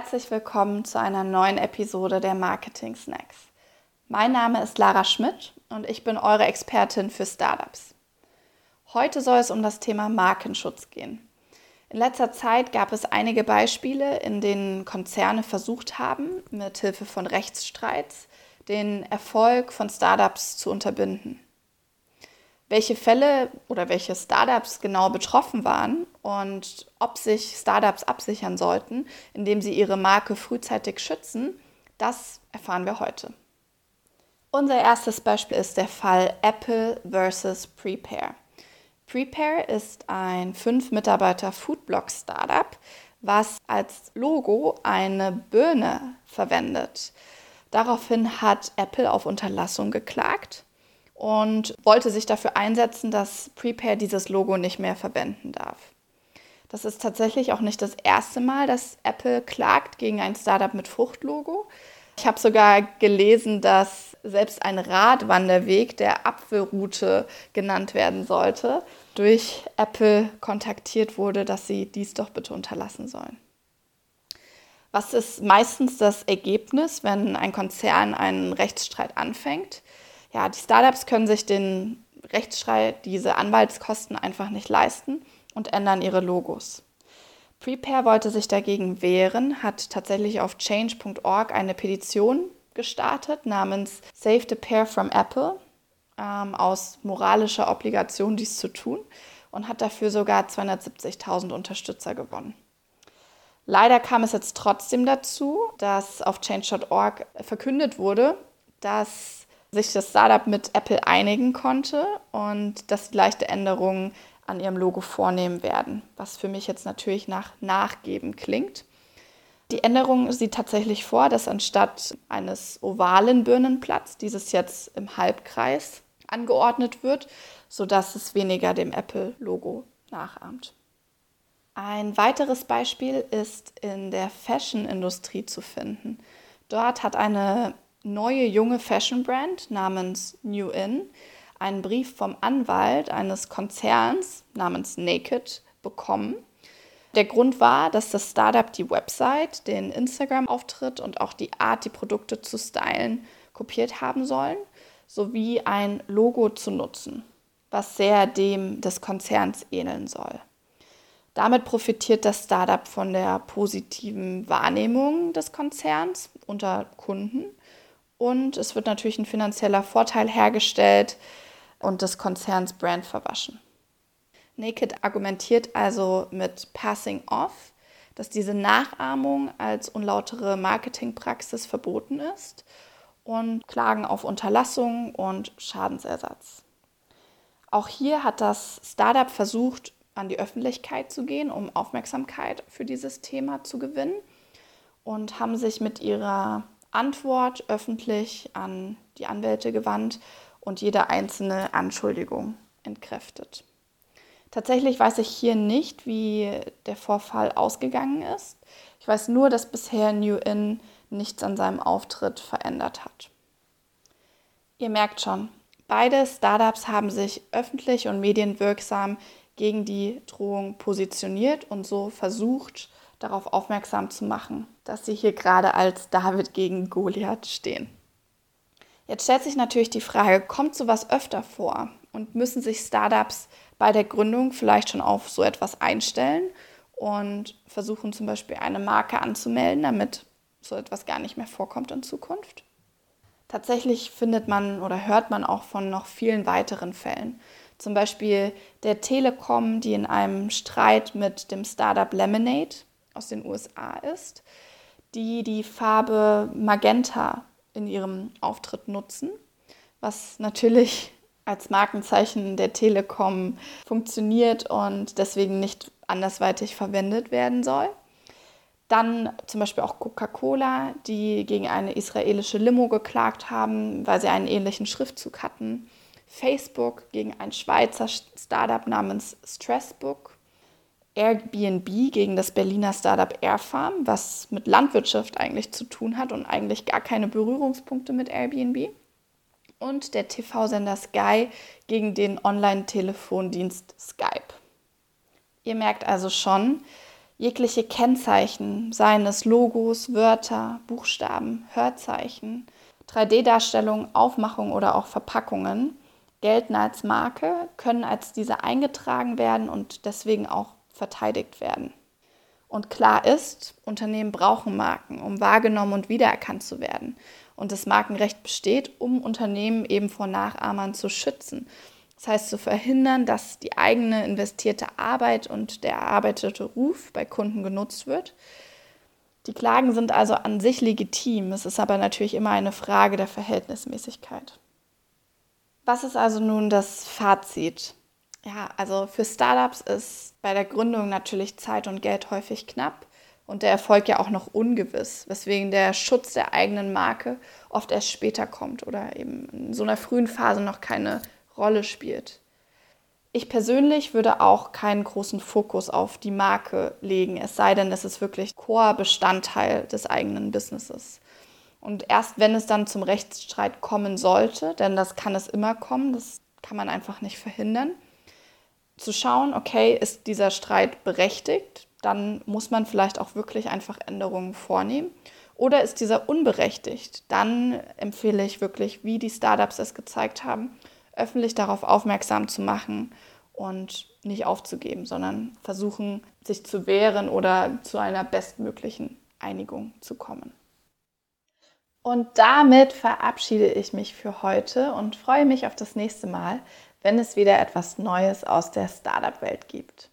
Herzlich willkommen zu einer neuen Episode der Marketing Snacks. Mein Name ist Lara Schmidt und ich bin eure Expertin für Startups. Heute soll es um das Thema Markenschutz gehen. In letzter Zeit gab es einige Beispiele, in denen Konzerne versucht haben, mit Hilfe von Rechtsstreits den Erfolg von Startups zu unterbinden welche Fälle oder welche Startups genau betroffen waren und ob sich Startups absichern sollten, indem sie ihre Marke frühzeitig schützen, das erfahren wir heute. Unser erstes Beispiel ist der Fall Apple versus Prepare. Prepare ist ein 5-Mitarbeiter-Foodblog-Startup, was als Logo eine Birne verwendet. Daraufhin hat Apple auf Unterlassung geklagt und wollte sich dafür einsetzen, dass Prepare dieses Logo nicht mehr verwenden darf. Das ist tatsächlich auch nicht das erste Mal, dass Apple klagt gegen ein Startup mit Fruchtlogo. Ich habe sogar gelesen, dass selbst ein Radwanderweg der Apfelroute genannt werden sollte, durch Apple kontaktiert wurde, dass sie dies doch bitte unterlassen sollen. Was ist meistens das Ergebnis, wenn ein Konzern einen Rechtsstreit anfängt? Ja, die Startups können sich den Rechtsstreit, diese Anwaltskosten einfach nicht leisten und ändern ihre Logos. Prepare wollte sich dagegen wehren, hat tatsächlich auf change.org eine Petition gestartet namens Save the Pair from Apple ähm, aus moralischer Obligation, dies zu tun und hat dafür sogar 270.000 Unterstützer gewonnen. Leider kam es jetzt trotzdem dazu, dass auf change.org verkündet wurde, dass sich das Startup mit Apple einigen konnte und dass sie leichte Änderungen an ihrem Logo vornehmen werden, was für mich jetzt natürlich nach Nachgeben klingt. Die Änderung sieht tatsächlich vor, dass anstatt eines ovalen Birnenplatz dieses jetzt im Halbkreis angeordnet wird, sodass es weniger dem Apple-Logo nachahmt. Ein weiteres Beispiel ist in der Fashion-Industrie zu finden. Dort hat eine neue junge Fashion-Brand namens New In einen Brief vom Anwalt eines Konzerns namens Naked bekommen. Der Grund war, dass das Startup die Website, den Instagram-Auftritt und auch die Art, die Produkte zu stylen, kopiert haben sollen, sowie ein Logo zu nutzen, was sehr dem des Konzerns ähneln soll. Damit profitiert das Startup von der positiven Wahrnehmung des Konzerns unter Kunden und es wird natürlich ein finanzieller Vorteil hergestellt und des Konzerns Brand verwaschen. Naked argumentiert also mit Passing Off, dass diese Nachahmung als unlautere Marketingpraxis verboten ist und klagen auf Unterlassung und Schadensersatz. Auch hier hat das Startup versucht, an die Öffentlichkeit zu gehen, um Aufmerksamkeit für dieses Thema zu gewinnen und haben sich mit ihrer Antwort öffentlich an die Anwälte gewandt und jede einzelne Anschuldigung entkräftet. Tatsächlich weiß ich hier nicht, wie der Vorfall ausgegangen ist. Ich weiß nur, dass bisher New In nichts an seinem Auftritt verändert hat. Ihr merkt schon, beide Startups haben sich öffentlich und medienwirksam gegen die Drohung positioniert und so versucht, darauf aufmerksam zu machen, dass sie hier gerade als David gegen Goliath stehen. Jetzt stellt sich natürlich die Frage, kommt sowas öfter vor und müssen sich Startups bei der Gründung vielleicht schon auf so etwas einstellen und versuchen zum Beispiel eine Marke anzumelden, damit so etwas gar nicht mehr vorkommt in Zukunft? Tatsächlich findet man oder hört man auch von noch vielen weiteren Fällen. Zum Beispiel der Telekom, die in einem Streit mit dem Startup Lemonade aus den USA ist, die die Farbe Magenta in ihrem Auftritt nutzen, was natürlich als Markenzeichen der Telekom funktioniert und deswegen nicht andersweitig verwendet werden soll. Dann zum Beispiel auch Coca-Cola, die gegen eine israelische Limo geklagt haben, weil sie einen ähnlichen Schriftzug hatten. Facebook gegen ein Schweizer Startup namens Stressbook Airbnb gegen das Berliner Startup Airfarm, was mit Landwirtschaft eigentlich zu tun hat und eigentlich gar keine Berührungspunkte mit Airbnb. Und der TV-Sender Sky gegen den Online-Telefondienst Skype. Ihr merkt also schon, Jegliche Kennzeichen, seien es Logos, Wörter, Buchstaben, Hörzeichen, 3D-Darstellungen, Aufmachungen oder auch Verpackungen, gelten als Marke, können als diese eingetragen werden und deswegen auch verteidigt werden. Und klar ist, Unternehmen brauchen Marken, um wahrgenommen und wiedererkannt zu werden. Und das Markenrecht besteht, um Unternehmen eben vor Nachahmern zu schützen. Das heißt, zu verhindern, dass die eigene investierte Arbeit und der erarbeitete Ruf bei Kunden genutzt wird. Die Klagen sind also an sich legitim. Es ist aber natürlich immer eine Frage der Verhältnismäßigkeit. Was ist also nun das Fazit? Ja, also für Startups ist bei der Gründung natürlich Zeit und Geld häufig knapp und der Erfolg ja auch noch ungewiss, weswegen der Schutz der eigenen Marke oft erst später kommt oder eben in so einer frühen Phase noch keine Rolle spielt. Ich persönlich würde auch keinen großen Fokus auf die Marke legen, es sei denn, es ist wirklich Core-Bestandteil des eigenen Businesses. Und erst wenn es dann zum Rechtsstreit kommen sollte, denn das kann es immer kommen, das kann man einfach nicht verhindern, zu schauen, okay, ist dieser Streit berechtigt, dann muss man vielleicht auch wirklich einfach Änderungen vornehmen. Oder ist dieser unberechtigt, dann empfehle ich wirklich, wie die Startups es gezeigt haben, öffentlich darauf aufmerksam zu machen und nicht aufzugeben, sondern versuchen, sich zu wehren oder zu einer bestmöglichen Einigung zu kommen. Und damit verabschiede ich mich für heute und freue mich auf das nächste Mal, wenn es wieder etwas Neues aus der Startup-Welt gibt.